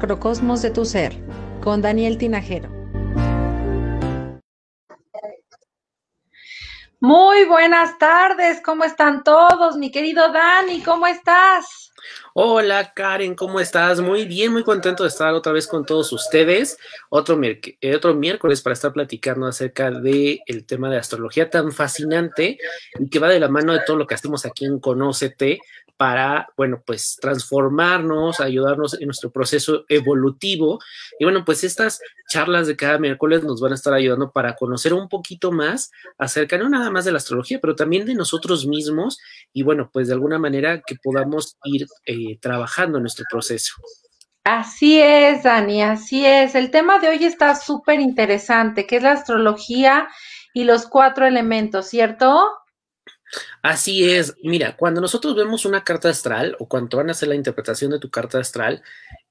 macrocosmos de tu ser con Daniel Tinajero. Muy buenas tardes, ¿cómo están todos? Mi querido Dani, ¿cómo estás? Hola Karen, ¿cómo estás? Muy bien, muy contento de estar otra vez con todos ustedes. Otro, eh, otro miércoles para estar platicando acerca del el tema de astrología tan fascinante y que va de la mano de todo lo que hacemos aquí en Conócete para, bueno, pues transformarnos, ayudarnos en nuestro proceso evolutivo. Y bueno, pues estas charlas de cada miércoles nos van a estar ayudando para conocer un poquito más acerca no nada más de la astrología, pero también de nosotros mismos y bueno, pues de alguna manera que podamos ir eh, trabajando en nuestro proceso. Así es, Dani, así es. El tema de hoy está súper interesante, que es la astrología y los cuatro elementos, ¿cierto? Así es, mira, cuando nosotros vemos una carta astral o cuando van a hacer la interpretación de tu carta astral,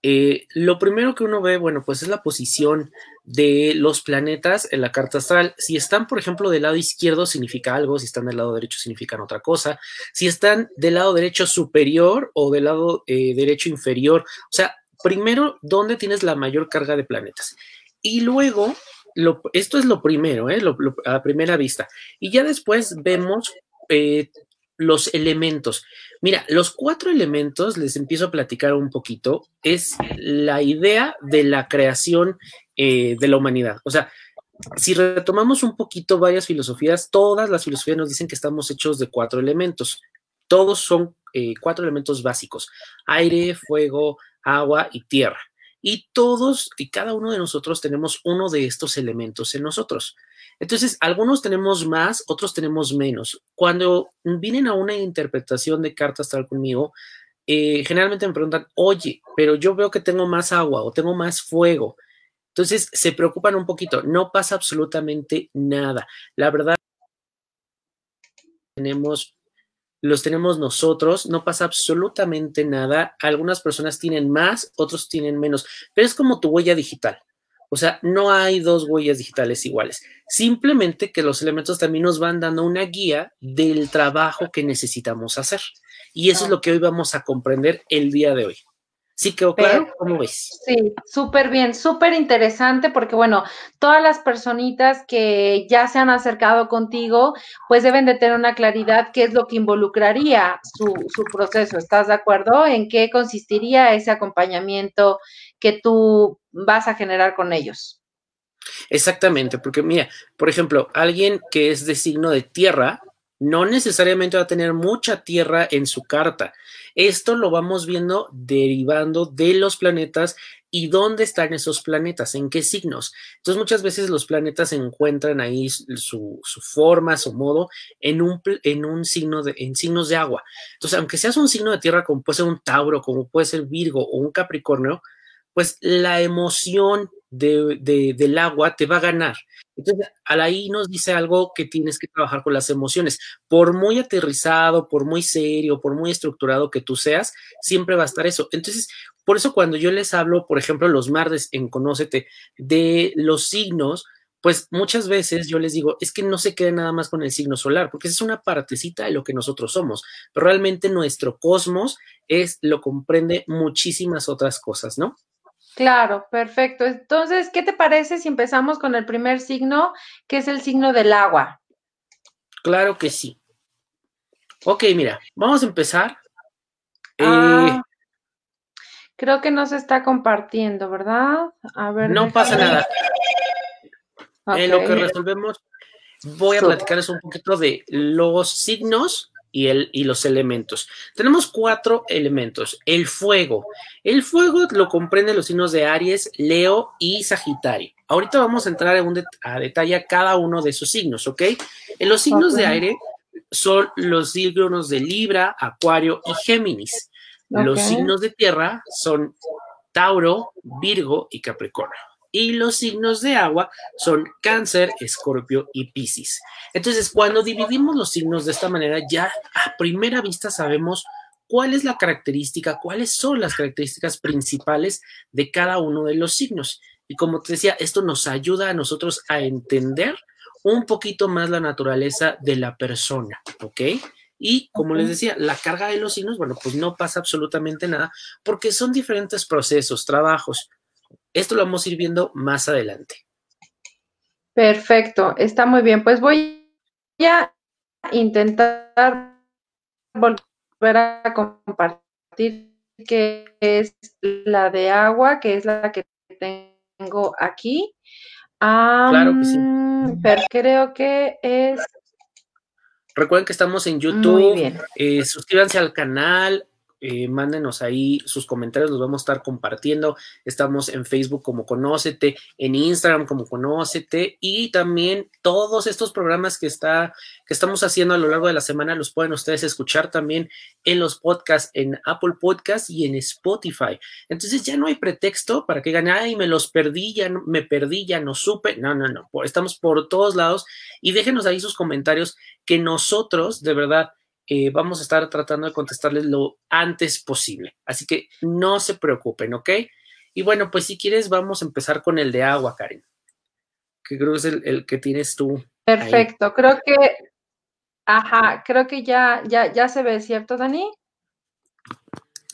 eh, lo primero que uno ve, bueno, pues es la posición de los planetas en la carta astral. Si están, por ejemplo, del lado izquierdo significa algo, si están del lado derecho significan otra cosa, si están del lado derecho superior o del lado eh, derecho inferior, o sea, primero, ¿dónde tienes la mayor carga de planetas? Y luego, esto es lo primero, ¿eh? a primera vista. Y ya después vemos eh, los elementos. Mira, los cuatro elementos, les empiezo a platicar un poquito, es la idea de la creación eh, de la humanidad. O sea, si retomamos un poquito varias filosofías, todas las filosofías nos dicen que estamos hechos de cuatro elementos. Todos son eh, cuatro elementos básicos, aire, fuego, agua y tierra. Y todos y cada uno de nosotros tenemos uno de estos elementos en nosotros. Entonces, algunos tenemos más, otros tenemos menos. Cuando vienen a una interpretación de carta astral conmigo, eh, generalmente me preguntan, oye, pero yo veo que tengo más agua o tengo más fuego. Entonces, se preocupan un poquito. No pasa absolutamente nada. La verdad, los tenemos nosotros, no pasa absolutamente nada. Algunas personas tienen más, otros tienen menos, pero es como tu huella digital. O sea, no hay dos huellas digitales iguales. Simplemente que los elementos también nos van dando una guía del trabajo que necesitamos hacer. Y eso es lo que hoy vamos a comprender el día de hoy. ¿Sí quedó claro? ¿Cómo ves? Sí, súper bien, súper interesante porque, bueno, todas las personitas que ya se han acercado contigo, pues deben de tener una claridad qué es lo que involucraría su, su proceso. ¿Estás de acuerdo? ¿En qué consistiría ese acompañamiento que tú vas a generar con ellos? Exactamente, porque mira, por ejemplo, alguien que es de signo de tierra, no necesariamente va a tener mucha tierra en su carta. Esto lo vamos viendo derivando de los planetas y dónde están esos planetas, en qué signos. Entonces muchas veces los planetas encuentran ahí su, forma, su modo en un, en un signo de, en signos de agua. Entonces, aunque seas un signo de tierra como puede ser un Tauro, como puede ser Virgo o un Capricornio, pues la emoción del agua te va a ganar. Entonces, ahí nos dice algo que tienes que trabajar con las emociones. Por muy aterrizado, por muy serio, por muy estructurado que tú seas, siempre va a estar eso. Entonces, por eso cuando yo les hablo, por ejemplo, los martes en Conócete, de los signos, pues muchas veces yo les digo, es que no se quede nada más con el signo solar, porque es una partecita de lo que nosotros somos, pero realmente nuestro cosmos es, lo comprende muchísimas otras cosas, ¿no? Claro, perfecto. Entonces, ¿qué te parece si empezamos con el primer signo, que es el signo del agua? Claro que sí. Ok, mira, vamos a empezar. Ah, eh, creo que no se está compartiendo, ¿verdad? A ver. No pasa nada. En lo que resolvemos, voy a platicarles un poquito de los signos y, el, y los elementos. Tenemos cuatro elementos. El fuego. El fuego lo comprende los signos de Aries, Leo y Sagitario. Ahorita vamos a entrar en un a detalle a cada uno de esos signos, ¿ok? En los signos de aire son los signos de Libra, Acuario y Géminis. Los signos de tierra son Tauro, Virgo y Capricornio y los signos de agua son cáncer, escorpio y piscis. Entonces, cuando dividimos los signos de esta manera, ya a primera vista sabemos cuál es la característica, cuáles son las características principales de cada uno de los signos. Y como te decía, esto nos ayuda a nosotros a entender un poquito más la naturaleza de la persona, ¿ok? Y como les decía, la carga de los signos, bueno, pues no pasa absolutamente nada porque son diferentes procesos, trabajos. Esto lo vamos a ir viendo más adelante. Perfecto, está muy bien. Pues voy a intentar volver a compartir que es la de agua, que es la que tengo aquí. claro que sí. Pero creo que es. Recuerden que estamos en YouTube. Eh, suscríbanse al canal, eh, mándenos ahí sus comentarios, los vamos a estar compartiendo. Estamos en Facebook como Conócete, en Instagram como Conócete y también todos estos programas que, está, que estamos haciendo a lo largo de la semana los pueden ustedes escuchar también en los podcasts, en Apple Podcasts y en Spotify. Entonces ya no hay pretexto para que digan, ay, me los perdí, ya no, me perdí, ya no supe. No, no, no, estamos por todos lados y déjenos ahí sus comentarios que nosotros de verdad eh, vamos a estar tratando de contestarles lo antes posible. Así que no se preocupen, ¿ok? Y bueno, pues si quieres, vamos a empezar con el de agua, Karen. Que creo que es el, que tienes tú. Perfecto, creo que, ajá, creo que ya, ya, ya se ve, ¿cierto, Dani?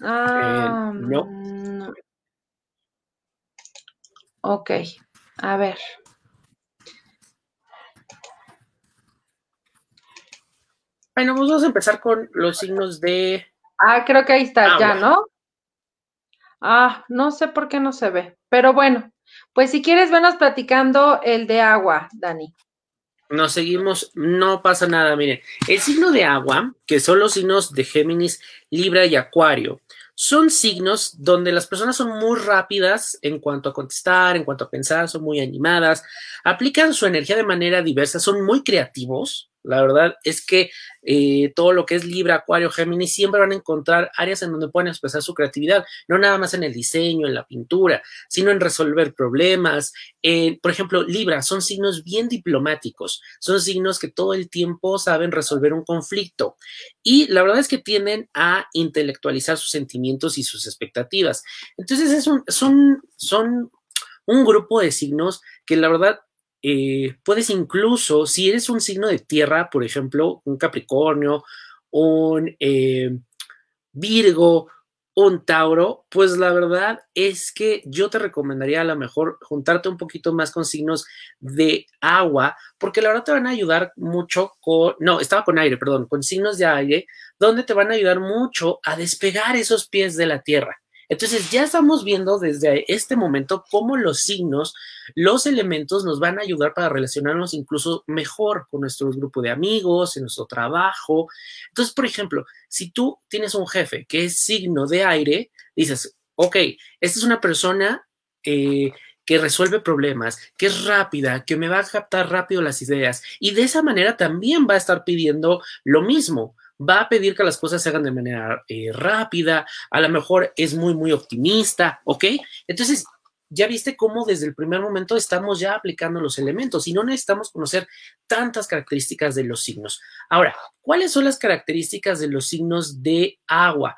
Ah, no. no. Ok, a ver. Bueno, pues vamos a empezar con los signos de. Ah, creo que ahí está, ya, ¿no? Ah, no sé por qué no se ve. Pero bueno, pues si quieres, venos platicando el de agua, Dani. Nos seguimos, no pasa nada, miren. El signo de agua, que son los signos de Géminis, Libra y Acuario, son signos donde las personas son muy rápidas en cuanto a contestar, en cuanto a pensar, son muy animadas, aplican su energía de manera diversa, son muy creativos, la verdad es que eh, todo lo que es Libra, Acuario, Géminis siempre van a encontrar áreas en donde pueden expresar su creatividad, no nada más en el diseño, en la pintura, sino en resolver problemas. por ejemplo, Libra son signos bien diplomáticos, son signos que todo el tiempo saben resolver un conflicto y la verdad es que tienden a intelectualizar sus sentimientos y sus expectativas. Entonces es un, son, son un grupo de signos que la verdad eh, puedes incluso, si eres un signo de tierra, por ejemplo, un Capricornio, un eh, Virgo, un Tauro, pues la verdad es que yo te recomendaría a lo mejor juntarte un poquito más con signos de agua, porque la verdad te van a ayudar mucho con, no, estaba con aire, perdón, con signos de aire, donde te van a ayudar mucho a despegar esos pies de la tierra. Entonces ya estamos viendo desde este momento cómo los signos, los elementos nos van a ayudar para relacionarnos incluso mejor con nuestro grupo de amigos, en nuestro trabajo. Entonces, por ejemplo, si tú tienes un jefe que es signo de aire, dices, ok, esta es una persona eh, que resuelve problemas, que es rápida, que me va a captar rápido las ideas y de esa manera también va a estar pidiendo lo mismo va a pedir que las cosas se hagan de manera eh, rápida, a lo mejor es muy, muy optimista, ¿ok? Entonces, ya viste cómo desde el primer momento estamos ya aplicando los elementos y no necesitamos conocer tantas características de los signos. Ahora, ¿cuáles son las características de los signos de agua?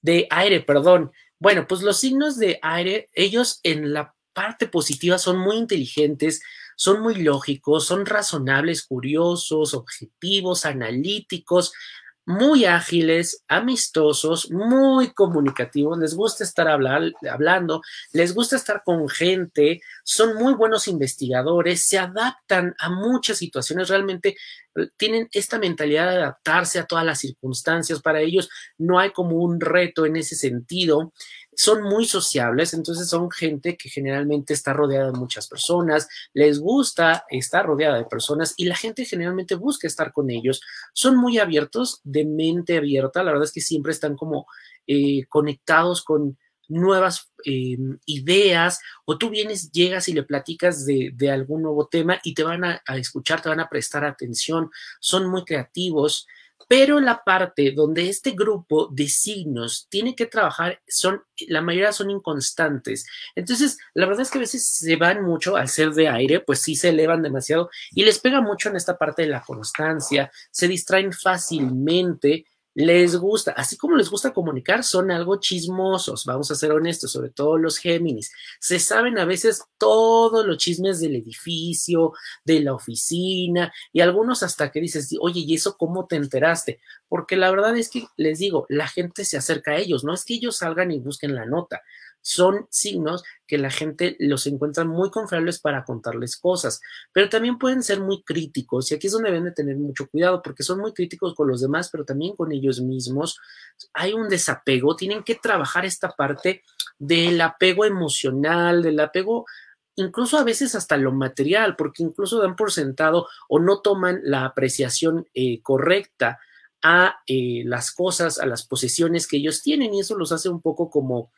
De aire, perdón. Bueno, pues los signos de aire, ellos en la parte positiva son muy inteligentes, son muy lógicos, son razonables, curiosos, objetivos, analíticos, muy ágiles, amistosos, muy comunicativos, les gusta estar hablando, les gusta estar con gente, son muy buenos investigadores, se adaptan a muchas situaciones, realmente tienen esta mentalidad de adaptarse a todas las circunstancias, para ellos no hay como un reto en ese sentido son muy sociables, entonces son gente que generalmente está rodeada de muchas personas, les gusta estar rodeada de personas y la gente generalmente busca estar con ellos. Son muy abiertos, de mente abierta, la verdad es que siempre están como eh, conectados con nuevas eh, ideas o tú vienes, llegas y le platicas de, algún nuevo tema y te van a, a escuchar, te van a prestar atención, son muy creativos pero la parte donde este grupo de signos tiene que trabajar son, la mayoría son inconstantes. Entonces, la verdad es que a veces se van mucho al ser de aire, pues sí se elevan demasiado y les pega mucho en esta parte de la constancia, se distraen fácilmente. Les gusta, así como les gusta comunicar, son algo chismosos, vamos a ser honestos, sobre todo los Géminis. Se saben a veces todos los chismes del edificio, de la oficina, y algunos hasta que dices, oye, ¿y eso cómo te enteraste? Porque la verdad es que les digo, la gente se acerca a ellos, no es que ellos salgan y busquen la nota, son signos que la gente los encuentra muy confiables para contarles cosas, pero también pueden ser muy críticos y aquí es donde deben de tener mucho cuidado porque son muy críticos con los demás, pero también con ellos mismos. Hay un desapego, tienen que trabajar esta parte del apego emocional, del apego incluso a veces hasta lo material, porque incluso dan por sentado o no toman la apreciación eh, correcta a eh, las cosas, a las posesiones que ellos tienen y eso los hace un poco como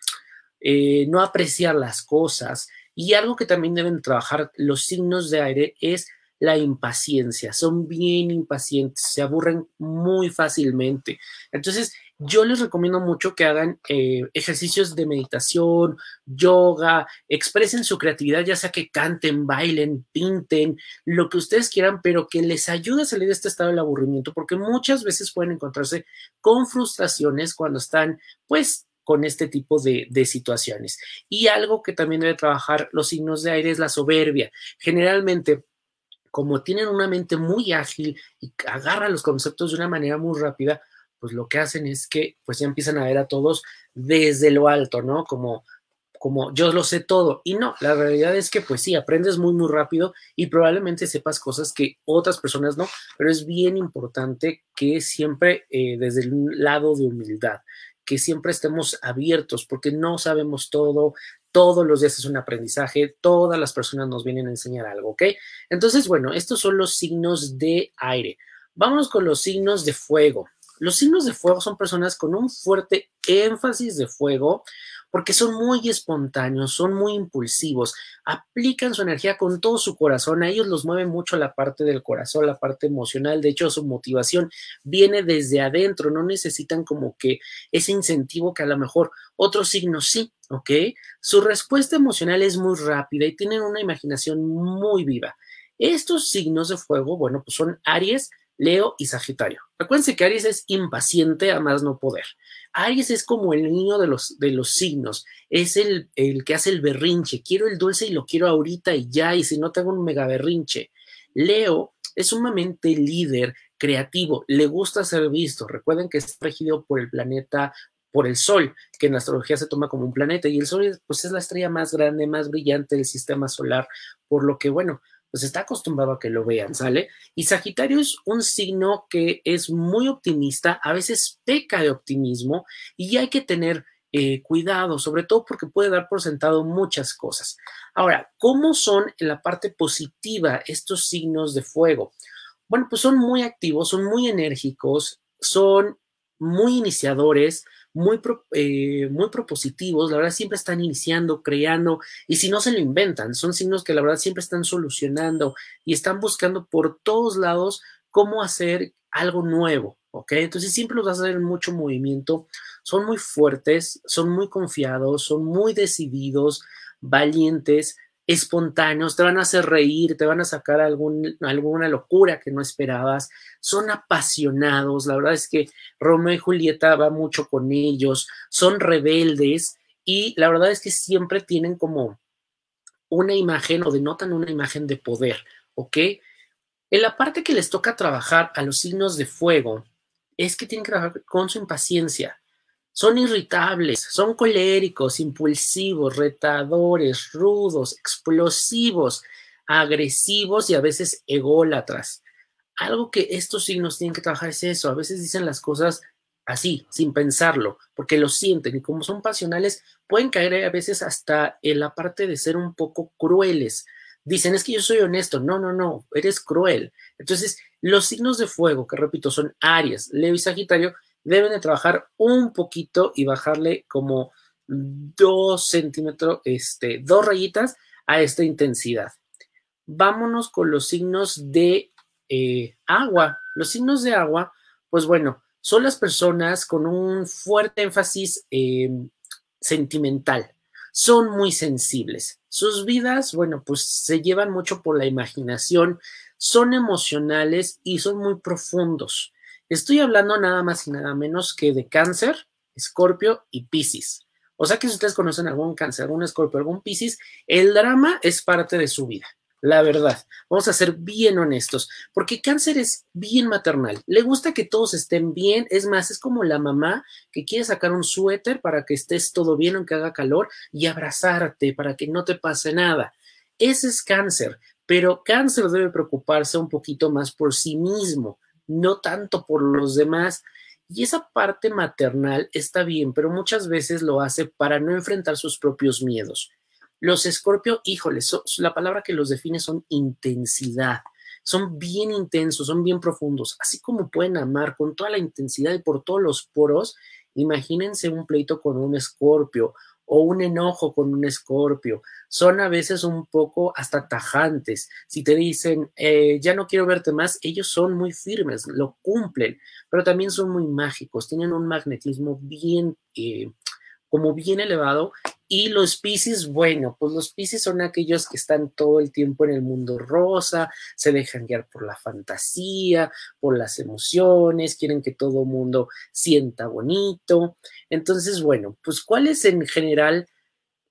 eh, no apreciar las cosas. Y algo que también deben trabajar los signos de aire es la impaciencia. Son bien impacientes, se aburren muy fácilmente. Entonces, yo les recomiendo mucho que hagan eh, ejercicios de meditación, yoga, expresen su creatividad, ya sea que canten, bailen, pinten, lo que ustedes quieran, pero que les ayude a salir de este estado del aburrimiento, porque muchas veces pueden encontrarse con frustraciones cuando están, pues, con este tipo de, situaciones. Y algo que también debe trabajar los signos de aire es la soberbia. Generalmente, como tienen una mente muy ágil y agarran los conceptos de una manera muy rápida, pues lo que hacen es que pues ya empiezan a ver a todos desde lo alto, ¿no? Como como yo lo sé todo. Y no, la realidad es que pues sí, aprendes muy, muy rápido y probablemente sepas cosas que otras personas no, pero es bien importante que siempre eh, desde el lado de humildad que siempre estemos abiertos porque no sabemos todo, todos los días es un aprendizaje, todas las personas nos vienen a enseñar algo, ¿ok? Entonces, bueno, estos son los signos de aire. Vámonos con los signos de fuego. Los signos de fuego son personas con un fuerte énfasis de fuego, porque son muy espontáneos, son muy impulsivos, aplican su energía con todo su corazón, a ellos los mueve mucho la parte del corazón, la parte emocional, de hecho su motivación viene desde adentro, no necesitan como que ese incentivo que a lo mejor otros signos sí, ¿ok? Su respuesta emocional es muy rápida y tienen una imaginación muy viva. Estos signos de fuego, bueno, pues son Aries, Leo y Sagitario. Acuérdense que Aries es impaciente a más no poder. Aries es como el niño de los, de los signos, es el, el que hace el berrinche. Quiero el dulce y lo quiero ahorita y ya, y si no tengo un mega berrinche. Leo es sumamente líder, creativo, le gusta ser visto. Recuerden que es regido por el planeta, por el Sol, que en astrología se toma como un planeta, y el Sol pues, es la estrella más grande, más brillante del sistema solar, por lo que, bueno, pues está acostumbrado a que lo vean, ¿sale? Y Sagitario es un signo que es muy optimista, a veces peca de optimismo y hay que tener eh, cuidado, sobre todo porque puede dar por sentado muchas cosas. Ahora, ¿cómo son en la parte positiva estos signos de fuego? Bueno, pues son muy activos, son muy enérgicos, son muy iniciadores, muy, eh, muy propositivos, la verdad siempre están iniciando, creando, y si no se lo inventan, son signos que la verdad siempre están solucionando y están buscando por todos lados cómo hacer algo nuevo, ¿ok? Entonces siempre los vas a ver mucho movimiento, son muy fuertes, son muy confiados, son muy decididos, valientes, espontáneos, te van a hacer reír, te van a sacar alguna locura que no esperabas, son apasionados, la verdad es que Romeo y Julieta va mucho con ellos, son rebeldes y la verdad es que siempre tienen como una imagen o denotan una imagen de poder, ¿ok? En la parte que les toca trabajar a los signos de fuego es que tienen que trabajar con su impaciencia, son irritables, son coléricos, impulsivos, retadores, rudos, explosivos, agresivos y a veces ególatras. Algo que estos signos tienen que trabajar es eso. A veces dicen las cosas así, sin pensarlo, porque lo sienten y como son pasionales, pueden caer a veces hasta en la parte de ser un poco crueles. Dicen, es que yo soy honesto. No, no, no, eres cruel. Entonces, los signos de fuego, que repito, son Aries, Leo y Sagitario, deben de trabajar un poquito y bajarle como dos centímetros, este, dos rayitas a esta intensidad. Vámonos con los signos de eh, agua. Los signos de agua, pues bueno, son las personas con un fuerte énfasis em, sentimental. Son muy sensibles. Sus vidas, bueno, pues se llevan mucho por la imaginación, son emocionales y son muy profundos Estoy hablando nada más y nada menos que de cáncer, escorpio y piscis. O sea que si ustedes conocen algún cáncer, algún escorpio, algún piscis, el drama es parte de su vida. La verdad, vamos a ser bien honestos, porque cáncer es bien maternal. Le gusta que todos estén bien. Es más, es como la mamá que quiere sacar un suéter para que estés todo bien aunque haga calor y abrazarte para que no te pase nada. Ese es cáncer, pero cáncer debe preocuparse un poquito más por sí mismo, no tanto por los demás. Y esa parte maternal está bien, pero muchas veces lo hace para no enfrentar sus propios miedos. Los Escorpio, híjole, la palabra que los define son intensidad. Son bien intensos, son bien profundos. Así como pueden amar con toda la intensidad y por todos los poros, imagínense un pleito con un escorpio o un enojo con un escorpio. Son a veces un poco hasta tajantes. Si te dicen, eh, ya no quiero verte más, ellos son muy firmes, lo cumplen, pero también son muy mágicos, tienen un magnetismo bien, eh, como bien elevado y los Pisces, bueno, pues los Pisces son aquellos que están todo el tiempo en el mundo rosa, se dejan guiar por la fantasía, por las emociones, quieren que todo mundo sienta bonito. Entonces, bueno, pues cuáles en general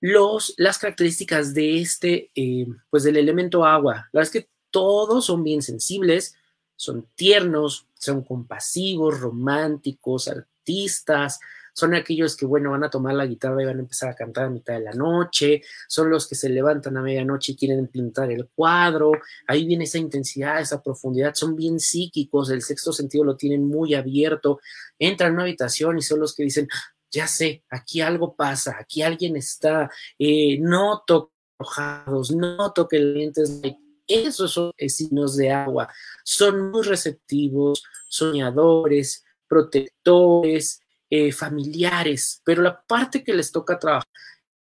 los, las características de este, eh, pues del elemento agua. La verdad es que todos son bien sensibles, son tiernos, son compasivos, románticos, artistas, son aquellos que, bueno, van a tomar la guitarra y van a empezar a cantar a mitad de la noche, son los que se levantan a medianoche y quieren pintar el cuadro, ahí viene esa intensidad, esa profundidad, son bien psíquicos, el sexto sentido lo tienen muy abierto, entran a una habitación y son los que dicen, ya sé, aquí algo pasa, aquí alguien está, eh, no enojados, no toque lentes, esos son signos de agua, son muy receptivos, soñadores, protectores, eh, familiares, pero la parte que les toca trabajar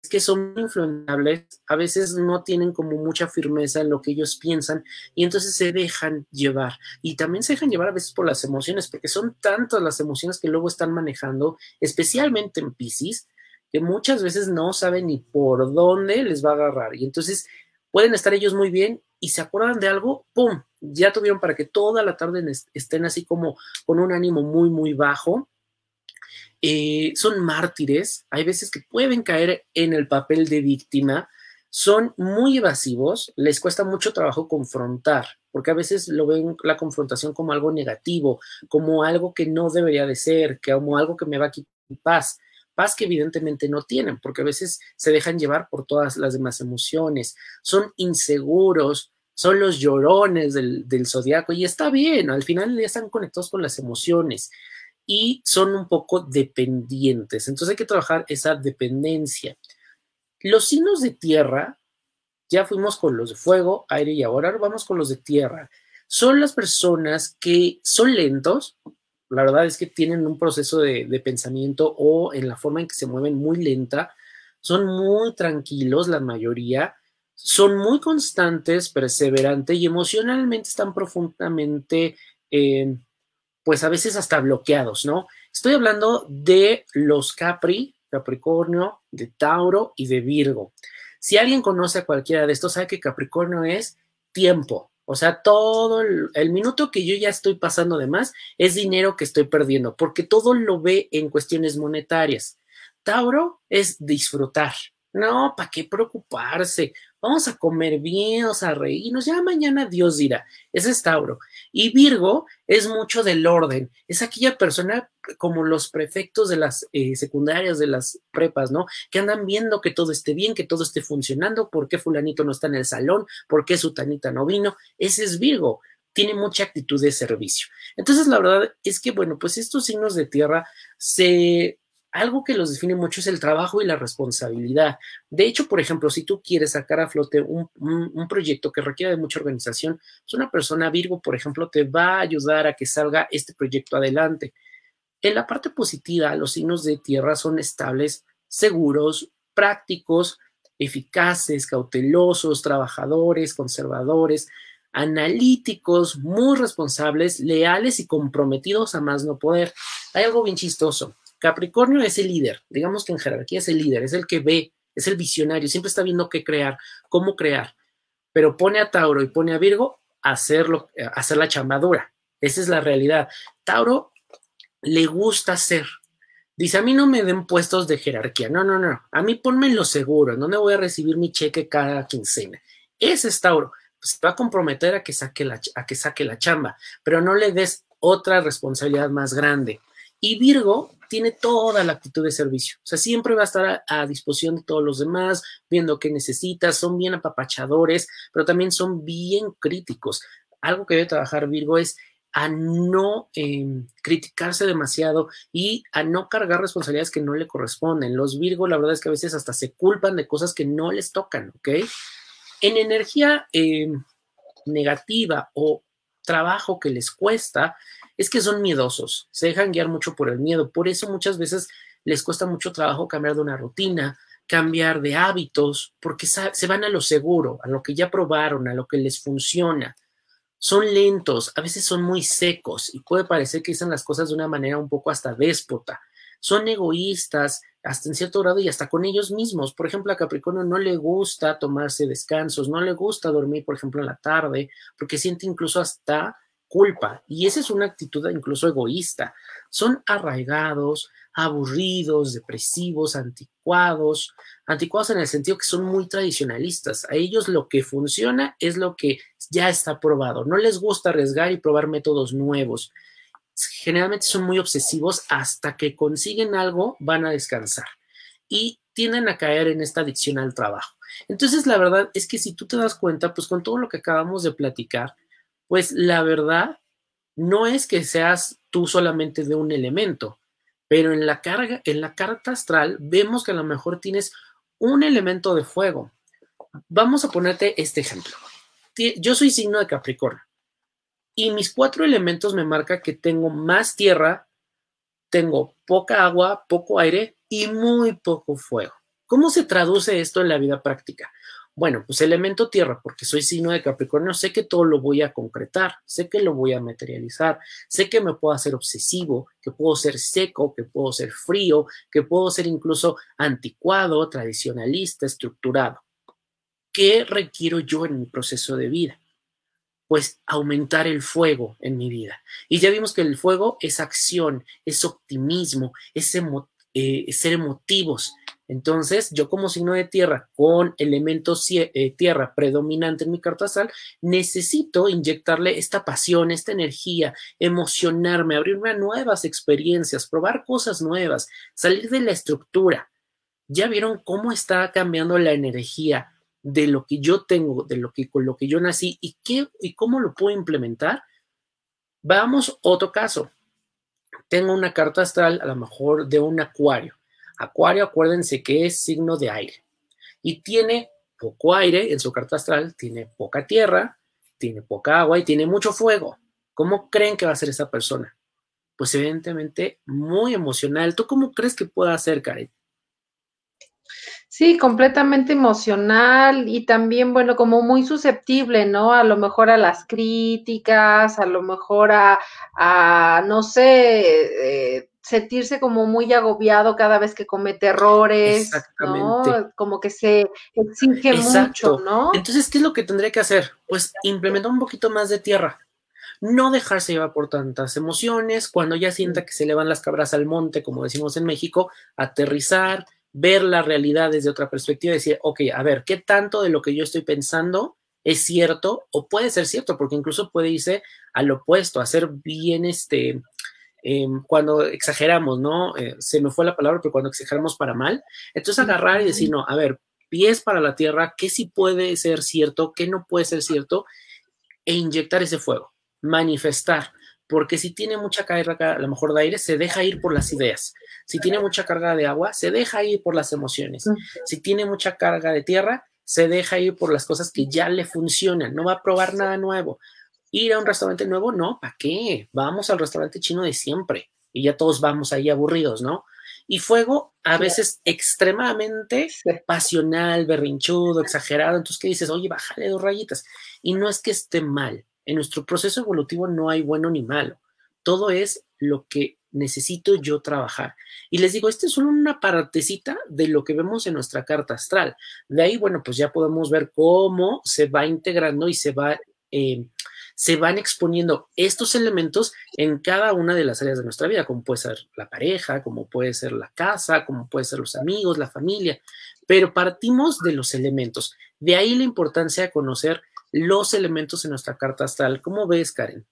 es que son influenciables, a veces no tienen como mucha firmeza en lo que ellos piensan y entonces se dejan llevar. Y también se dejan llevar a veces por las emociones, porque son tantas las emociones que luego están manejando, especialmente en Pisces, que muchas veces no saben ni por dónde les va a agarrar. Y entonces pueden estar ellos muy bien y se acuerdan de algo, ¡pum! Ya tuvieron para que toda la tarde estén así como con un ánimo muy, muy bajo eh, son mártires, hay veces que pueden caer en el papel de víctima, son muy evasivos, les cuesta mucho trabajo confrontar, porque a veces lo ven la confrontación como algo negativo, como algo que no debería de ser, como algo que me va a quitar paz. Paz que evidentemente no tienen, porque a veces se dejan llevar por todas las demás emociones, son inseguros, son los llorones del, del zodiaco, y está bien, al final ya están conectados con las emociones y son un poco dependientes. Entonces hay que trabajar esa dependencia. Los signos de tierra, ya fuimos con los de fuego, aire y ahora vamos con los de tierra. Son las personas que son lentos, la verdad es que tienen un proceso de, pensamiento o en la forma en que se mueven muy lenta, son muy tranquilos la mayoría, son muy constantes, perseverantes y emocionalmente están profundamente eh, pues a veces hasta bloqueados, ¿no? Estoy hablando de los Capri, Capricornio, de Tauro y de Virgo. Si alguien conoce a cualquiera de estos, sabe que Capricornio es tiempo. O sea, todo el, el, minuto que yo ya estoy pasando de más es dinero que estoy perdiendo, porque todo lo ve en cuestiones monetarias. Tauro es disfrutar. No, ¿para qué preocuparse? Vamos a comer bien, vamos a reírnos, ya mañana Dios dirá. Ese es Tauro. Y Virgo es mucho del orden, es aquella persona como los prefectos de las eh, secundarias, de las prepas, ¿no? Que andan viendo que todo esté bien, que todo esté funcionando, por qué fulanito no está en el salón, por qué su tanita no vino. Ese es Virgo tiene mucha actitud de servicio. Entonces, la verdad es que, bueno, pues estos signos de tierra se algo que los define mucho es el trabajo y la responsabilidad. De hecho, por ejemplo, si tú quieres sacar a flote un, proyecto que requiere de mucha organización, pues una persona Virgo, por ejemplo, te va a ayudar a que salga este proyecto adelante. En la parte positiva, los signos de tierra son estables, seguros, prácticos, eficaces, cautelosos, trabajadores, conservadores, analíticos, muy responsables, leales y comprometidos a más no poder. Hay algo bien chistoso. Capricornio es el líder, digamos que en jerarquía es el líder, es el que ve, es el visionario, siempre está viendo qué crear, cómo crear, pero pone a Tauro y pone a Virgo a, hacerlo, a hacer la chambadura. Esa es la realidad. Tauro le gusta ser. Dice, a mí no me den puestos de jerarquía. No, no, no. A mí ponme en lo seguro, en donde voy a recibir mi cheque cada quincena. Ese es Tauro. Pues va a comprometer a que, saque la, a que saque la chamba, pero no le des otra responsabilidad más grande. Y Virgo tiene toda la actitud de servicio. O sea, siempre va a estar a, disposición de todos los demás, viendo qué necesitas, son bien apapachadores, pero también son bien críticos. Algo que debe trabajar Virgo es a no em, criticarse demasiado y a no cargar responsabilidades que no le corresponden. Los Virgo, la verdad es que a veces hasta se culpan de cosas que no les tocan, ¿ok? En energía em, negativa o trabajo que les cuesta, es que son miedosos, se dejan guiar mucho por el miedo. Por eso muchas veces les cuesta mucho trabajo cambiar de una rutina, cambiar de hábitos, porque se van a lo seguro, a lo que ya probaron, a lo que les funciona. Son lentos, a veces son muy secos y puede parecer que dicen las cosas de una manera un poco hasta déspota. Son egoístas hasta en cierto grado y hasta con ellos mismos. Por ejemplo, a Capricornio no le gusta tomarse descansos, no le gusta dormir, por ejemplo, en la tarde, porque siente incluso hasta culpa. Y esa es una actitud incluso egoísta. Son arraigados, aburridos, depresivos, anticuados, anticuados en el sentido que son muy tradicionalistas. A ellos lo que funciona es lo que ya está probado. No les gusta arriesgar y probar métodos nuevos. Generalmente son muy obsesivos hasta que consiguen algo, van a descansar y tienden a caer en esta adicción al trabajo. Entonces, la verdad es que si tú te das cuenta, pues con todo lo que acabamos de platicar, pues la verdad no es que seas tú solamente de un elemento, pero en la carga, en la carta astral vemos que a lo mejor tienes un elemento de fuego. Vamos a ponerte este ejemplo. Yo soy signo de Capricornio y mis cuatro elementos me marca que tengo más tierra, tengo poca agua, poco aire y muy poco fuego. ¿Cómo se traduce esto en la vida práctica? Bueno, pues elemento tierra, porque soy signo de Capricornio, sé que todo lo voy a concretar, sé que lo voy a materializar, sé que me puedo hacer obsesivo, que puedo ser seco, que puedo ser frío, que puedo ser incluso anticuado, tradicionalista, estructurado. ¿Qué requiero yo en mi proceso de vida? Pues aumentar el fuego en mi vida. Y ya vimos que el fuego es acción, es optimismo, es eh, ser emotivos, entonces, yo como signo de tierra con elementos eh, tierra predominante en mi carta astral, necesito inyectarle esta pasión, esta energía, emocionarme, abrirme a nuevas experiencias, probar cosas nuevas, salir de la estructura. ¿Ya vieron cómo está cambiando la energía de lo que yo tengo, de lo que con lo que yo nací y qué y cómo lo puedo implementar? Vamos otro caso. Tengo una carta astral a lo mejor de un acuario Acuario, acuérdense que es signo de aire y tiene poco aire en su carta astral, tiene poca tierra, tiene poca agua y tiene mucho fuego. ¿Cómo creen que va a ser esa persona? Pues evidentemente muy emocional. ¿Tú cómo crees que pueda ser, Karen? Sí, completamente emocional y también, bueno, como muy susceptible, ¿no? A lo mejor a las críticas, a lo mejor a, a no sé, eh, sentirse como muy agobiado cada vez que comete errores, ¿no? Como que se exige mucho, ¿no? Entonces, ¿qué es lo que tendría que hacer? Pues implementar un poquito más de tierra. No dejarse llevar por tantas emociones, cuando ya sienta que se le van las cabras al monte, como decimos en México, aterrizar, ver la realidad desde otra perspectiva y decir, ok, a ver, ¿qué tanto de lo que yo estoy pensando es cierto o puede ser cierto? Porque incluso puede irse al opuesto, hacer bien este, Em, cuando exageramos, ¿no? Eh, se me fue la palabra, pero cuando exageramos para mal. Entonces agarrar y decir, no, a ver, pies para la tierra, qué sí puede ser cierto, qué no puede ser cierto, e inyectar ese fuego, manifestar. Porque si tiene mucha carga, a lo mejor de aire, se deja ir por las ideas. Si tiene mucha carga de agua, se deja ir por las emociones. Si tiene mucha carga de tierra, se deja ir por las cosas que ya le funcionan. No va a probar nada nuevo. Ir a un restaurante nuevo, no, ¿para qué? Vamos al restaurante chino de siempre y ya todos vamos ahí aburridos, ¿no? Y fuego a veces extremadamente pasional, berrinchudo, exagerado. Entonces, ¿qué dices? Oye, bájale dos rayitas. Y no es que esté mal. En nuestro proceso evolutivo no hay bueno ni malo. Todo es lo que necesito yo trabajar. Y les digo, esta es solo una partecita de lo que vemos en nuestra carta astral. De ahí, bueno, pues ya podemos ver cómo se va integrando y se va eh, se van exponiendo estos elementos en cada una de las áreas de nuestra vida, como puede ser la pareja, como puede ser la casa, como puede ser los amigos, la familia, pero partimos de los elementos. De ahí la importancia de conocer los elementos en nuestra carta astral. ¿Cómo ves, Karen?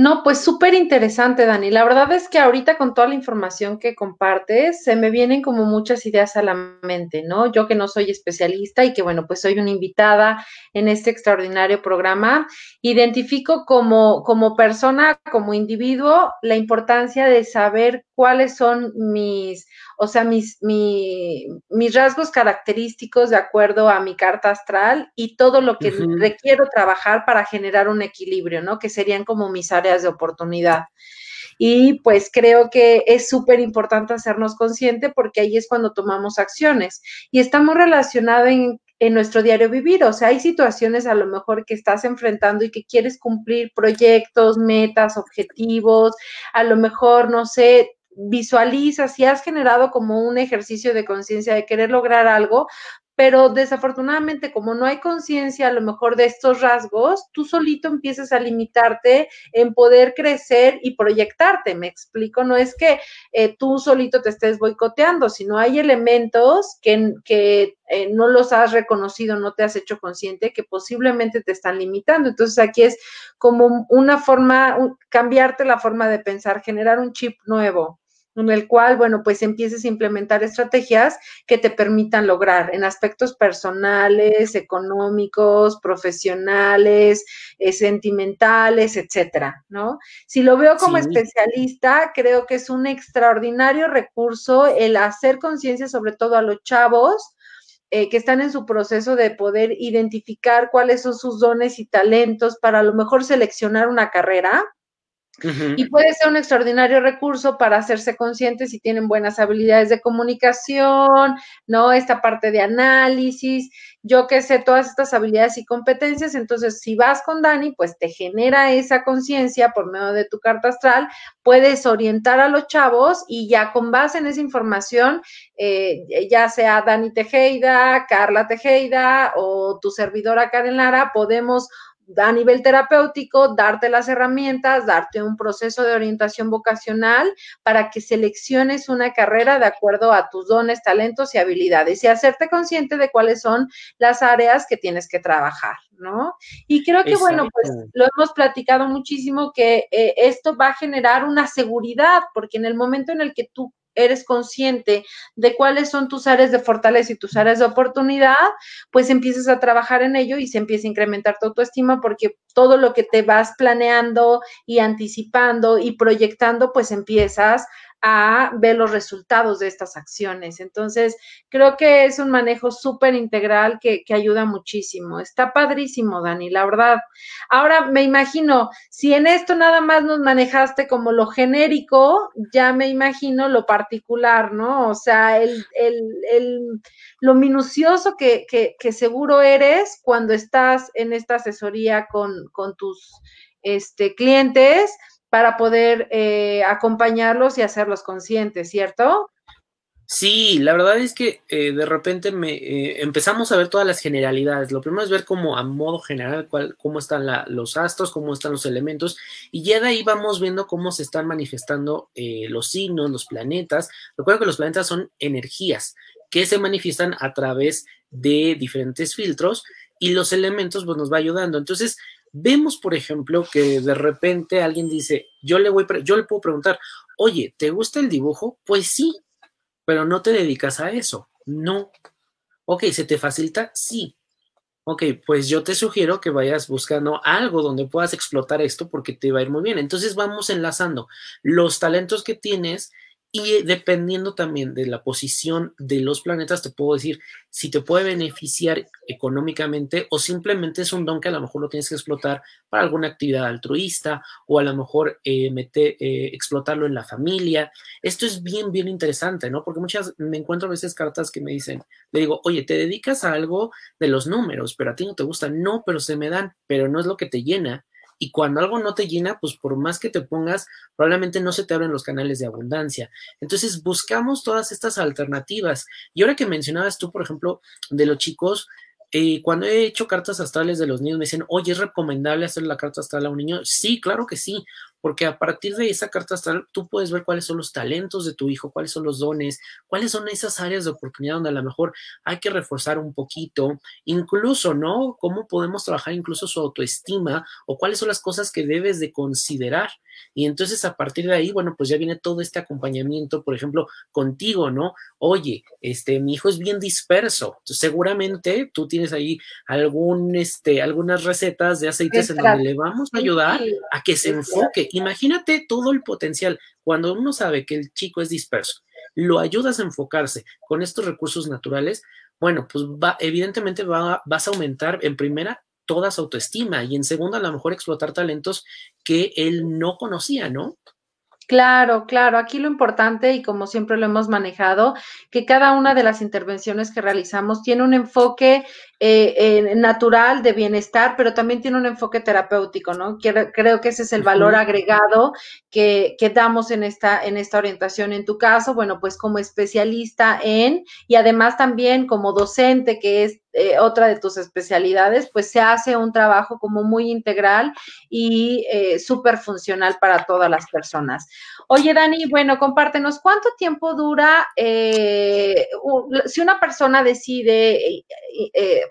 No, pues súper interesante, Dani. La verdad es que ahorita con toda la información que compartes, se me vienen como muchas ideas a la mente, ¿no? Yo que no soy especialista y que, bueno, pues soy una invitada en este extraordinario programa, identifico como, como persona, como individuo, la importancia de saber cuáles son mis, o sea, mis, mis rasgos característicos de acuerdo a mi carta astral y todo lo que requiero trabajar para generar un equilibrio, ¿no? Que serían como mis áreas de oportunidad. Y pues creo que es súper importante hacernos consciente porque ahí es cuando tomamos acciones y está muy relacionado en, en nuestro diario vivir. O sea, hay situaciones a lo mejor que estás enfrentando y que quieres cumplir proyectos, metas, objetivos, a lo mejor, no sé, visualizas y has generado como un ejercicio de conciencia de querer lograr algo, pero desafortunadamente como no hay conciencia a lo mejor de estos rasgos, tú solito empiezas a limitarte en poder crecer y proyectarte, me explico, no es que eh, tú solito te estés boicoteando, sino hay elementos que, que eh, no los has reconocido, no te has hecho consciente que posiblemente te están limitando. Entonces aquí es como una forma, cambiarte la forma de pensar, generar un chip nuevo en el cual, bueno, pues empieces a implementar estrategias que te permitan lograr en aspectos personales, económicos, profesionales, eh, sentimentales, etcétera, ¿no? Si lo veo como especialista, creo que es un extraordinario recurso el hacer conciencia sobre todo a los chavos, eh, que están en su proceso de poder identificar cuáles son sus dones y talentos para a lo mejor seleccionar una carrera, y puede ser un extraordinario recurso para hacerse conscientes si tienen buenas habilidades de comunicación, ¿no? Esta parte de análisis, yo que sé, todas estas habilidades y competencias. Entonces, si vas con Dani, pues te genera esa conciencia por medio de tu carta astral, puedes orientar a los chavos y ya con base en esa información, eh, ya sea Dani Tejeda, Carla Tejeda o tu servidora Karen Lara, podemos a nivel terapéutico, darte las herramientas, darte un proceso de orientación vocacional para que selecciones una carrera de acuerdo a tus dones, talentos y habilidades y hacerte consciente de cuáles son las áreas que tienes que trabajar, ¿no? Y creo que, bueno, pues lo hemos platicado muchísimo que eh, esto va a generar una seguridad, porque en el momento en el que tú eres consciente de cuáles son tus áreas de fortaleza y tus áreas de oportunidad, pues empiezas a trabajar en ello y se empieza a incrementar tu autoestima porque todo lo que te vas planeando y anticipando y proyectando, pues empiezas a ver los resultados de estas acciones. Entonces, creo que es un manejo súper integral que, que, ayuda muchísimo. Está padrísimo, Dani, la verdad. Ahora me imagino, si en esto nada más nos manejaste como lo genérico, ya me imagino lo particular, ¿no? O sea, el, el, el, lo minucioso que, que, que seguro eres cuando estás en esta asesoría con, con tus este, clientes para poder eh, acompañarlos y hacerlos conscientes, ¿cierto? Sí, la verdad es que eh, de repente me, eh, empezamos a ver todas las generalidades. Lo primero es ver como a modo general cuál, cómo están los astros, cómo están los elementos, y ya de ahí vamos viendo cómo se están manifestando los signos, los planetas. Recuerda que los planetas son energías que se manifiestan a través de diferentes filtros y los elementos pues, nos va ayudando. Entonces, Vemos, por ejemplo, que de repente alguien dice, yo le voy, yo le puedo preguntar, oye, ¿te gusta el dibujo? Pues sí, pero no te dedicas a eso. No. Ok, ¿se te facilita? Sí. Ok, pues yo te sugiero que vayas buscando algo donde puedas explotar esto porque te va a ir muy bien. Entonces vamos enlazando los talentos que tienes y dependiendo también de la posición de los planetas, te puedo decir si te puede beneficiar económicamente o simplemente es un don que a lo mejor lo tienes que explotar para alguna actividad altruista o a lo mejor eh, eh, explotarlo en la familia. Esto es bien, bien interesante, ¿no? Porque muchas, me encuentro a veces cartas que me dicen, le digo, oye, te dedicas a algo de los números, pero a ti no te gusta. No, pero se me dan, pero no es lo que te llena y cuando algo no te llena, pues por más que te pongas, probablemente no se te abren los canales de abundancia. Entonces buscamos todas estas alternativas. Y ahora que mencionabas tú, por ejemplo, de los chicos, eh, cuando he hecho cartas astrales de los niños, me dicen, oye, ¿es recomendable hacer la carta astral a un niño? Sí, claro que sí, porque a partir de esa carta astral tú puedes ver cuáles son los talentos de tu hijo, cuáles son los dones, cuáles son esas áreas de oportunidad donde a lo mejor hay que reforzar un poquito, incluso, ¿no? Cómo podemos trabajar incluso su autoestima o cuáles son las cosas que debes de considerar. Y entonces a partir de ahí, bueno, pues ya viene todo este acompañamiento, por ejemplo, contigo, ¿no? Oye, este, mi hijo es bien disperso, seguramente tú tienes ahí algún, este, algunas recetas de aceites en donde le vamos a ayudar a que se enfoque. Imagínate todo el potencial. Cuando uno sabe que el chico es disperso, lo ayudas a enfocarse con estos recursos naturales, bueno, pues va, evidentemente va, vas a aumentar en primera toda su autoestima y en segunda a lo mejor explotar talentos que él no conocía, ¿no? Claro, claro. Aquí lo importante, y como siempre lo hemos manejado, que cada una de las intervenciones que realizamos tiene un enfoque eh, natural de bienestar, pero también tiene un enfoque terapéutico, ¿no? creo que ese es el valor agregado que, que, damos en esta, en esta orientación. En tu caso, bueno, pues como especialista en, y además también como docente, que es eh, otra de tus especialidades, pues se hace un trabajo como muy integral y eh, súper funcional para todas las personas. Oye, Dani, bueno, compártenos, ¿cuánto tiempo dura eh, si una persona decide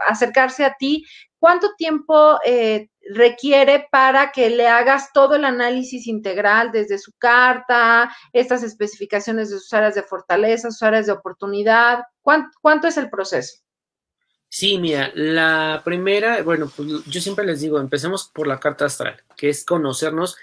acercarse a ti, ¿cuánto tiempo eh, requiere para que le hagas todo el análisis integral desde su carta, estas especificaciones de sus áreas de fortaleza, sus áreas de oportunidad? ¿Cuánto, es el proceso? Sí, mira, la primera, bueno, pues yo siempre les digo, empecemos por la carta astral, que es conocernos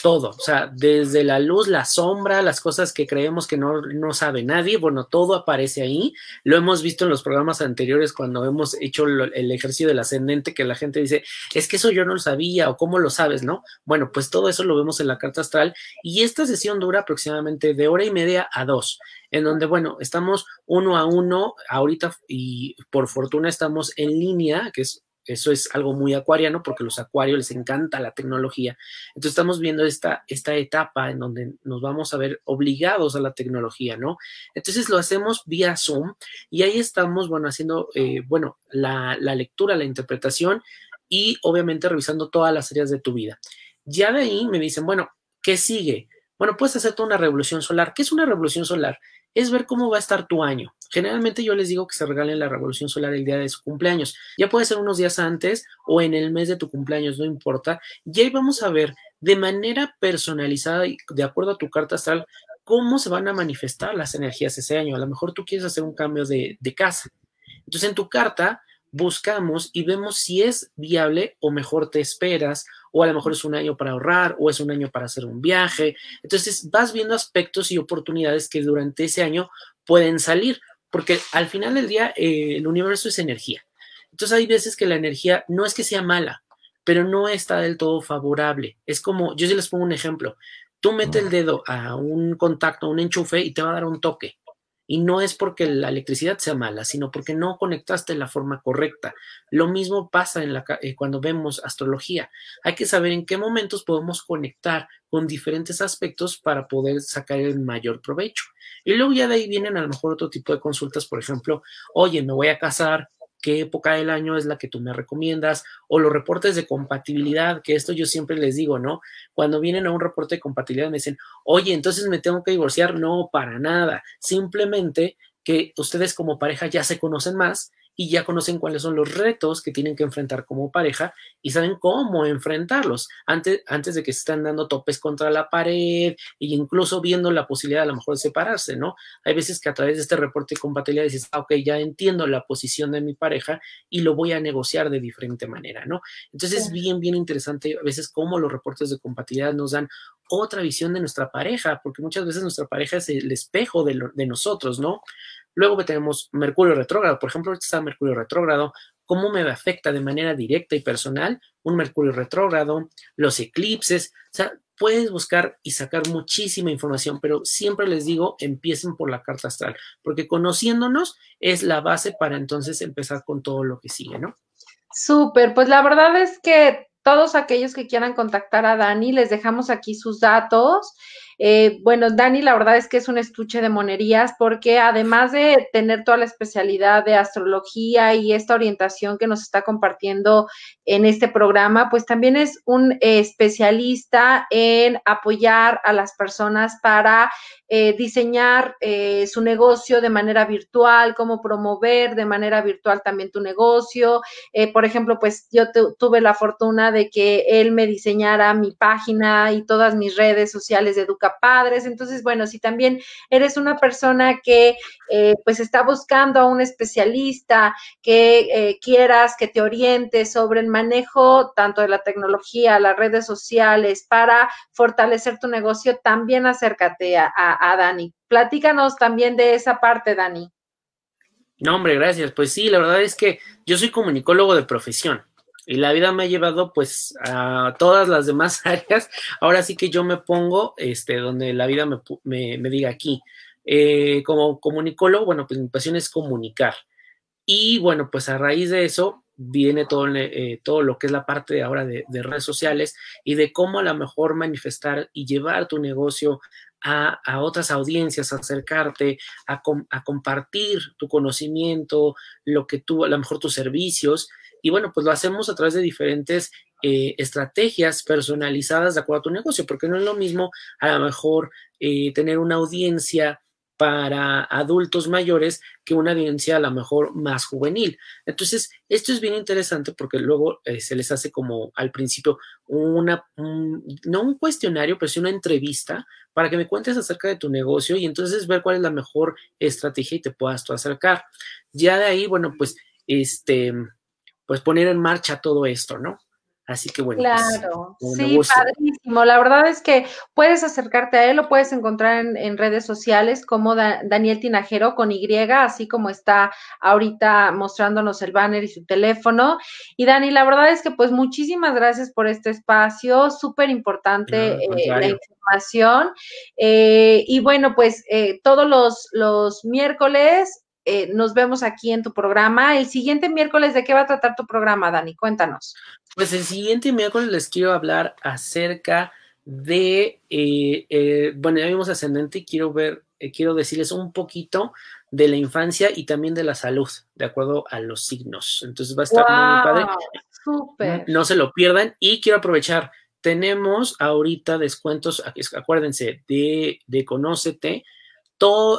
todo, o sea, desde la luz, la sombra, las cosas que creemos que no, no, sabe nadie, bueno, todo aparece ahí. Lo hemos visto en los programas anteriores cuando hemos hecho el ejercicio del ascendente, que la gente dice, es que eso yo no lo sabía o cómo lo sabes, ¿no? Bueno, pues todo eso lo vemos en la carta astral y esta sesión dura aproximadamente de hora y media a dos, en donde, bueno, estamos uno a uno ahorita y por fortuna estamos en línea, que es eso es algo muy acuariano porque a los acuarios les encanta la tecnología. Entonces estamos viendo esta, esta etapa en donde nos vamos a ver obligados a la tecnología, ¿no? Entonces lo hacemos vía Zoom y ahí estamos, bueno, haciendo, eh, bueno, la, la lectura, la interpretación y obviamente revisando todas las áreas de tu vida. Ya de ahí me dicen, bueno, ¿qué sigue? Bueno, puedes hacerte una revolución solar. ¿Qué es una revolución solar? Es ver cómo va a estar tu año. Generalmente yo les digo que se regalen la revolución solar el día de su cumpleaños. Ya puede ser unos días antes o en el mes de tu cumpleaños, no importa. Y ahí vamos a ver de manera personalizada y de acuerdo a tu carta astral cómo se van a manifestar las energías ese año. A lo mejor tú quieres hacer un cambio de, de casa. Entonces en tu carta buscamos y vemos si es viable o mejor te esperas o a lo mejor es un año para ahorrar o es un año para hacer un viaje. Entonces vas viendo aspectos y oportunidades que durante ese año pueden salir porque al final del día eh, el universo es energía. Entonces hay veces que la energía no es que sea mala, pero no está del todo favorable. Es como, yo sí les pongo un ejemplo, tú metes el dedo a un contacto, a un enchufe y te va a dar un toque. Y no es porque la electricidad sea mala, sino porque no conectaste la forma correcta. Lo mismo pasa en la, eh, cuando vemos astrología. Hay que saber en qué momentos podemos conectar con diferentes aspectos para poder sacar el mayor provecho. Y luego ya de ahí vienen a lo mejor otro tipo de consultas, por ejemplo, oye, me voy a casar, qué época del año es la que tú me recomiendas, o los reportes de compatibilidad, que esto yo siempre les digo, ¿no? Cuando vienen a un reporte de compatibilidad me dicen, oye, entonces me tengo que divorciar, no, para nada, simplemente que ustedes como pareja ya se conocen más y ya conocen cuáles son los retos que tienen que enfrentar como pareja y saben cómo enfrentarlos antes, antes de que se estén dando topes contra la pared e incluso viendo la posibilidad a lo mejor de separarse, ¿no? Hay veces que a través de este reporte de compatibilidad dices, ah, ok, ya entiendo la posición de mi pareja y lo voy a negociar de diferente manera, ¿no? Entonces es bien, bien interesante a veces cómo los reportes de compatibilidad nos dan otra visión de nuestra pareja, porque muchas veces nuestra pareja es el espejo de, de nosotros, ¿no? Luego tenemos Mercurio retrógrado. Por ejemplo, ahorita está Mercurio retrógrado. ¿Cómo me afecta de manera directa y personal un Mercurio retrógrado? Los eclipses. O sea, puedes buscar y sacar muchísima información, pero siempre les digo, empiecen por la carta astral, porque conociéndonos es la base para entonces empezar con todo lo que sigue, ¿no? Súper, pues la verdad es que todos aquellos que quieran contactar a Dani, les dejamos aquí sus datos. Eh, bueno, Dani, la verdad es que es un estuche de monerías porque además de tener toda la especialidad de astrología y esta orientación que nos está compartiendo en este programa, pues también es un especialista en apoyar a las personas para eh, diseñar eh, su negocio de manera virtual, cómo promover de manera virtual también tu negocio. Eh, por ejemplo, pues yo tuve la fortuna de que él me diseñara mi página y todas mis redes sociales de Padres. Entonces, bueno, si también eres una persona que pues está buscando a un especialista, que quieras que te oriente sobre el manejo tanto de la tecnología, las redes sociales para fortalecer tu negocio, también acércate a, Dani. Platícanos también de esa parte, Dani. No, hombre, gracias. Pues sí, la verdad es que yo soy comunicólogo de profesión y la vida me ha llevado pues a todas las demás áreas. Ahora sí que yo me pongo este, donde la vida me, me, diga aquí. Eh, como comunicólogo, bueno, pues mi pasión es comunicar. Y bueno, pues a raíz de eso viene todo, eh, todo lo que es la parte ahora de, de, redes sociales y de cómo a lo mejor manifestar y llevar tu negocio a, otras audiencias, acercarte, a, compartir tu conocimiento, lo que tú, a lo mejor tus servicios. Y bueno, pues lo hacemos a través de diferentes eh, estrategias personalizadas de acuerdo a tu negocio, porque no es lo mismo a lo mejor eh, tener una audiencia para adultos mayores que una audiencia a lo mejor más juvenil. Entonces, esto es bien interesante porque luego eh, se les hace como al principio una, no un cuestionario, pero sí una entrevista para que me cuentes acerca de tu negocio y entonces ver cuál es la mejor estrategia y te puedas tú acercar. Ya de ahí, bueno, pues, este, pues poner en marcha todo esto, ¿no? Así que bueno. Pues, claro, sí, padrísimo. La verdad es que puedes acercarte a él, lo puedes encontrar en, redes sociales como Daniel Tinajero con Y, así como está ahorita mostrándonos el banner y su teléfono. Y Dani, la verdad es que pues muchísimas gracias por este espacio, súper importante eh, la información. Eh, y bueno, pues eh, todos los, los miércoles eh, nos vemos aquí en tu programa. El siguiente miércoles, ¿de qué va a tratar tu programa, Dani? Cuéntanos. Pues el siguiente miércoles les quiero hablar acerca de, eh, eh, bueno, ya vimos ascendente y quiero ver, quiero decirles un poquito de la infancia y también de la salud, de acuerdo a los signos. Entonces va a estar muy, padre. Súper. No, se lo pierdan y quiero aprovechar. Tenemos ahorita descuentos, acuérdense, de, de Conócete,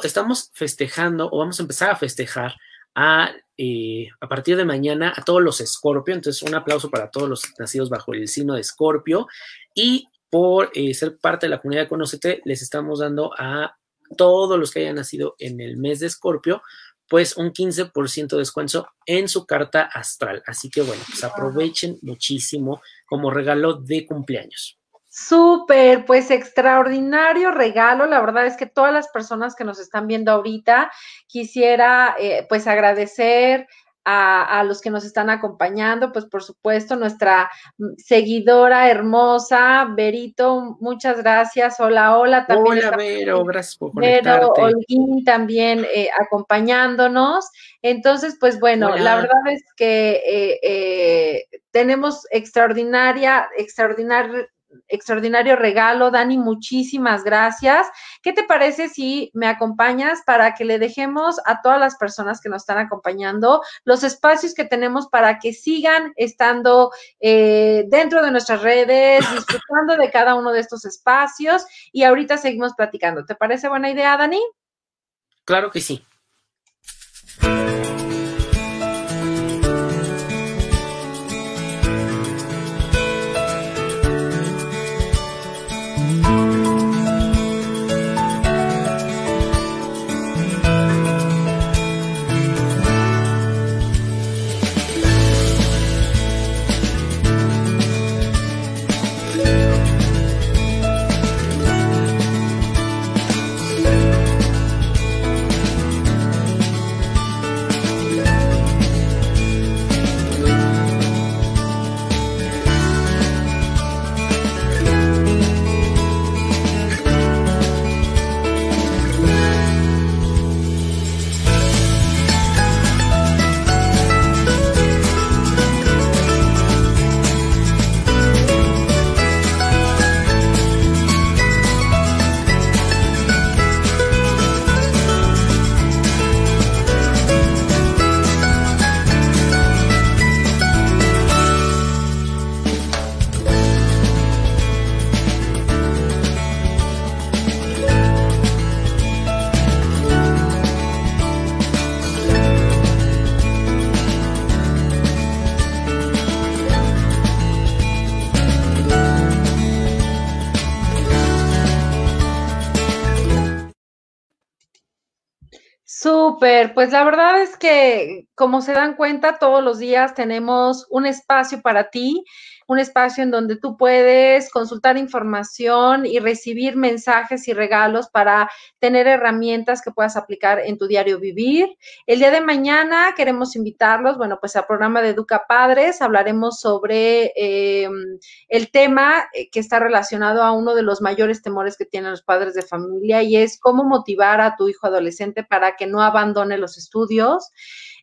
estamos festejando o vamos a empezar a festejar a, eh, a partir de mañana a todos los Escorpio. Entonces, un aplauso para todos los nacidos bajo el signo de Escorpio. Y por eh, ser parte de la comunidad Conocete, les estamos dando a todos los que hayan nacido en el mes de Escorpio, pues un 15% de descuento en su carta astral. Así que bueno, pues aprovechen muchísimo como regalo de cumpleaños. Súper, pues extraordinario regalo. La verdad es que todas las personas que nos están viendo ahorita, quisiera eh, pues agradecer a, los que nos están acompañando, pues por supuesto nuestra seguidora hermosa, Berito, muchas gracias. Hola, hola. También hola, Vero, gracias por conectarte. Vero, Olguín también eh, acompañándonos. Entonces, pues bueno, la verdad es que eh, tenemos extraordinaria, extraordinaria extraordinario regalo. Dani, muchísimas gracias. ¿Qué te parece si me acompañas para que le dejemos a todas las personas que nos están acompañando los espacios que tenemos para que sigan estando eh, dentro de nuestras redes, disfrutando de cada uno de estos espacios y ahorita seguimos platicando. ¿Te parece buena idea, Dani? Claro que sí. Pues la verdad es que como se dan cuenta, todos los días tenemos un espacio para ti un espacio en donde tú puedes consultar información y recibir mensajes y regalos para tener herramientas que puedas aplicar en tu diario vivir. El día de mañana queremos invitarlos, bueno, pues al programa de Educa Padres, hablaremos sobre em, el tema eh, que está relacionado a uno de los mayores temores que tienen los padres de familia y es cómo motivar a tu hijo adolescente para que no abandone los estudios.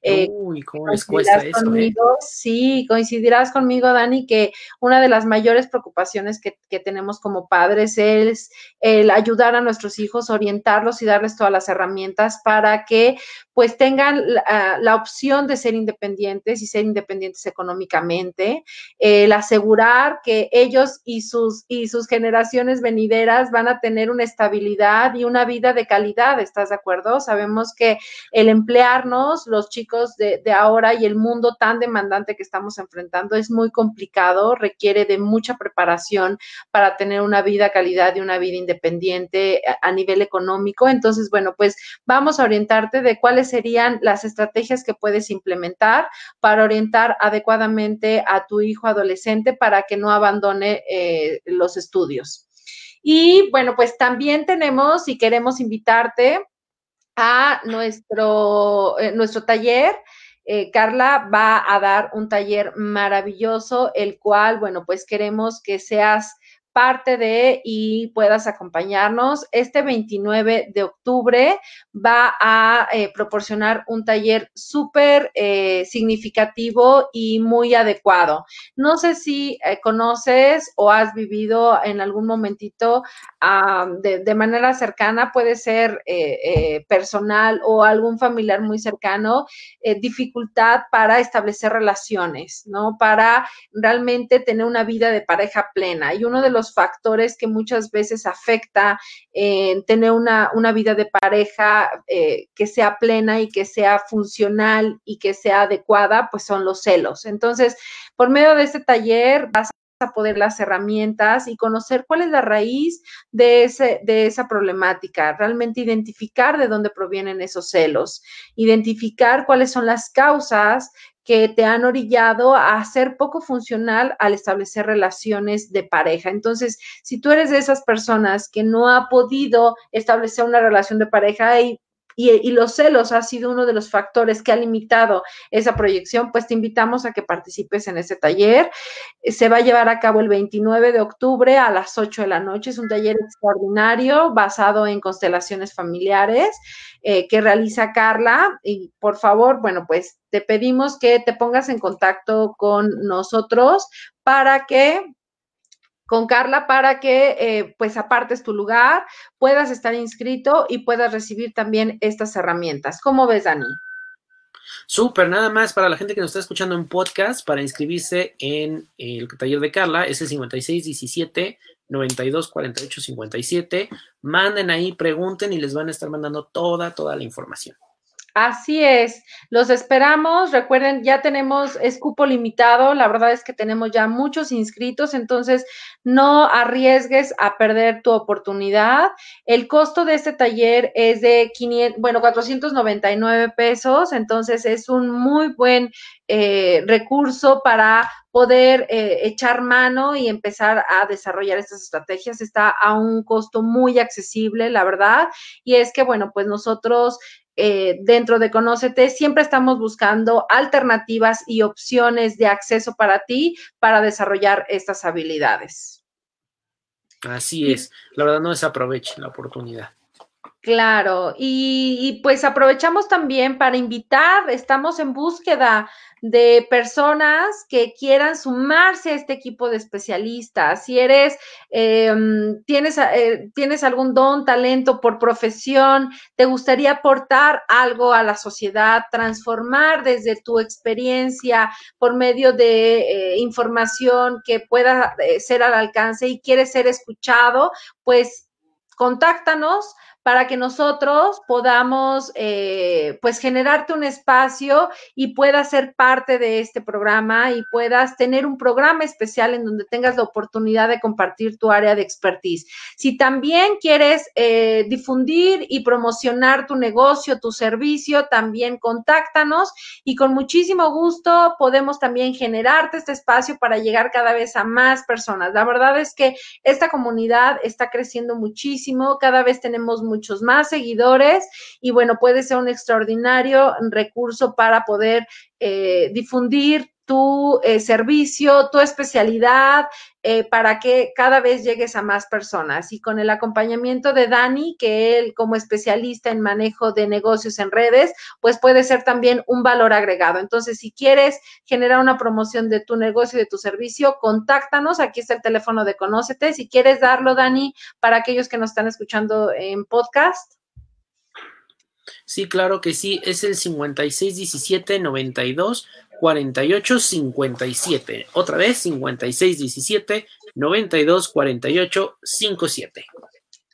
Eh, Uy, ¿cómo les cuesta eso? Eh? Conmigo, Sí, coincidirás conmigo, Dani, que una de las mayores preocupaciones que, tenemos como padres es el ayudar a nuestros hijos, orientarlos y darles todas las herramientas para que pues tengan la, opción de ser independientes y ser independientes económicamente, el asegurar que ellos y sus, y sus generaciones venideras van a tener una estabilidad y una vida de calidad, ¿estás de acuerdo? Sabemos que el emplearnos, los chicos, de, ahora y el mundo tan demandante que estamos enfrentando es muy complicado, requiere de mucha preparación para tener una vida calidad y una vida independiente a, nivel económico. Entonces, bueno, pues vamos a orientarte de cuáles serían las estrategias que puedes implementar para orientar adecuadamente a tu hijo adolescente para que no abandone eh, los estudios. Y bueno, pues también tenemos y queremos invitarte a nuestro, eh, nuestro taller. Eh, Carla va a dar un taller maravilloso, el cual, bueno, pues queremos que seas parte de y puedas acompañarnos. Este 29 de octubre va a eh, proporcionar un taller súper eh, significativo y muy adecuado. No sé si eh, conoces o has vivido en algún momentito de, manera cercana, puede ser personal o algún familiar muy cercano, dificultad para establecer relaciones, ¿no? Para realmente tener una vida de pareja plena. Y uno de los factores que muchas veces afecta en tener una, vida de pareja eh, que sea plena y que sea funcional y que sea adecuada, pues son los celos. Entonces, por medio de este taller vas a poder las herramientas y conocer cuál es la raíz de, ese, de esa problemática, realmente identificar de dónde provienen esos celos, identificar cuáles son las causas que te han orillado a ser poco funcional al establecer relaciones de pareja. Entonces, si tú eres de esas personas que no ha podido establecer una relación de pareja y los celos ha sido uno de los factores que ha limitado esa proyección, pues te invitamos a que participes en ese taller. Se va a llevar a cabo el 29 de octubre a las 8 de la noche. Es un taller extraordinario basado en constelaciones familiares eh, que realiza Carla. Y por favor, bueno, pues te pedimos que te pongas en contacto con nosotros para que con Carla para que eh, pues apartes tu lugar, puedas estar inscrito y puedas recibir también estas herramientas. ¿Cómo ves, Dani? Súper, nada más para la gente que nos está escuchando en podcast, para inscribirse en el taller de Carla, es el 5617 92 48 57. Manden ahí, pregunten y les van a estar mandando toda, toda la información. Así es, los esperamos. Recuerden, ya tenemos escupo limitado. La verdad es que tenemos ya muchos inscritos, entonces no arriesgues a perder tu oportunidad. El costo de este taller es de 500, bueno, 499 pesos, entonces es un muy buen eh, recurso para poder eh, echar mano y empezar a desarrollar estas estrategias. Está a un costo muy accesible, la verdad. Y es que, bueno, pues nosotros eh, dentro de Conócete siempre estamos buscando alternativas y opciones de acceso para ti para desarrollar estas habilidades. Así es, la verdad no desaprovechen la oportunidad. Claro, y, pues aprovechamos también para invitar, estamos en búsqueda de personas que quieran sumarse a este equipo de especialistas. Si eres, em, tienes, eh, tienes algún don, talento por profesión, te gustaría aportar algo a la sociedad, transformar desde tu experiencia por medio de eh, información que pueda eh, ser al alcance y quieres ser escuchado, pues contáctanos para que nosotros podamos eh, pues generarte un espacio y puedas ser parte de este programa y puedas tener un programa especial en donde tengas la oportunidad de compartir tu área de expertise. Si también quieres eh, difundir y promocionar tu negocio, tu servicio, también contáctanos y con muchísimo gusto podemos también generarte este espacio para llegar cada vez a más personas. La verdad es que esta comunidad está creciendo muchísimo, cada vez tenemos muchos más seguidores y bueno, puede ser un extraordinario recurso para poder eh, difundir tu eh, servicio, tu especialidad, eh, para que cada vez llegues a más personas. Y con el acompañamiento de Dani, que él como especialista en manejo de negocios en redes, pues puede ser también un valor agregado. Entonces, si quieres generar una promoción de tu negocio de tu servicio, contáctanos. Aquí está el teléfono de Conócete. Si quieres darlo, Dani, para aquellos que nos están escuchando en podcast. Sí, claro que sí, es el 5617 92 48 57. Otra vez, 56 17 92 48 57.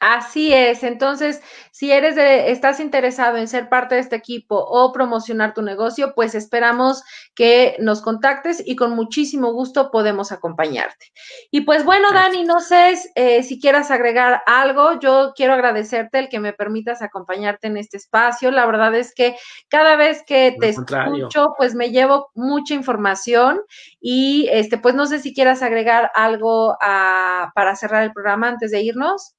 Así es. Entonces, si eres de, estás interesado en ser parte de este equipo o promocionar tu negocio, pues esperamos que nos contactes y con muchísimo gusto podemos acompañarte. Y pues bueno, Dani, no sé eh, si quieras agregar algo. Yo quiero agradecerte el que me permitas acompañarte en este espacio. La verdad es que cada vez que te escucho, pues me llevo mucha información y este, pues no sé si quieras agregar algo para cerrar el programa antes de irnos.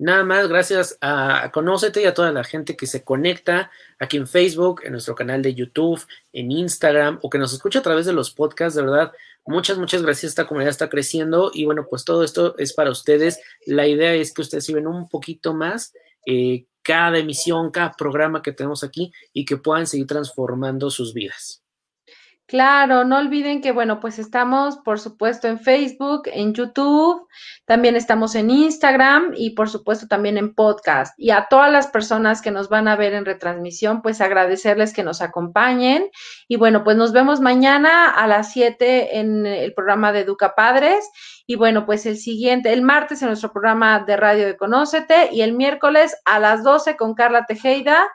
Nada más, gracias a Conócete y a toda la gente que se conecta aquí en Facebook, en nuestro canal de YouTube, en Instagram o que nos escucha a través de los podcasts. De verdad, muchas, muchas gracias. Esta comunidad está creciendo y bueno, pues todo esto es para ustedes. La idea es que ustedes sirven un poquito más eh, cada emisión, cada programa que tenemos aquí y que puedan seguir transformando sus vidas. Claro, no olviden que, bueno, pues estamos, por supuesto, en Facebook, en YouTube, también estamos en Instagram y, por supuesto, también en podcast. Y a todas las personas que nos van a ver en retransmisión, pues agradecerles que nos acompañen. Y bueno, pues nos vemos mañana a las 7 en el programa de Educa Padres. Y bueno, pues el siguiente, el martes en nuestro programa de radio de Conócete y el miércoles a las 12 con Carla Tejeda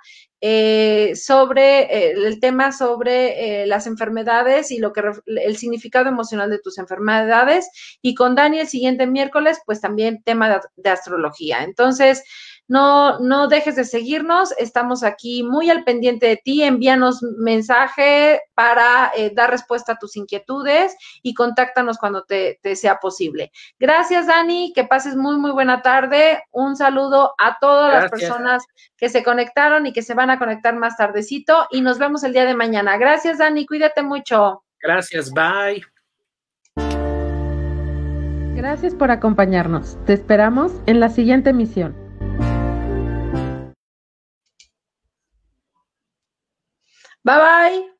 eh, sobre eh, el tema sobre eh, las enfermedades y lo que el significado emocional de tus enfermedades. Y con Dani el siguiente miércoles, pues también tema de astrología. Entonces, no, no dejes de seguirnos, estamos aquí muy al pendiente de ti, envíanos mensaje para eh, dar respuesta a tus inquietudes y contáctanos cuando te, sea posible. Gracias, Dani, que pases muy, muy buena tarde. Un saludo a todas las personas que se conectaron y que se van a conectar más tardecito y nos vemos el día de mañana. Gracias, Dani, cuídate mucho. Gracias, bye. Gracias por acompañarnos. Te esperamos en la siguiente emisión. Bye bye.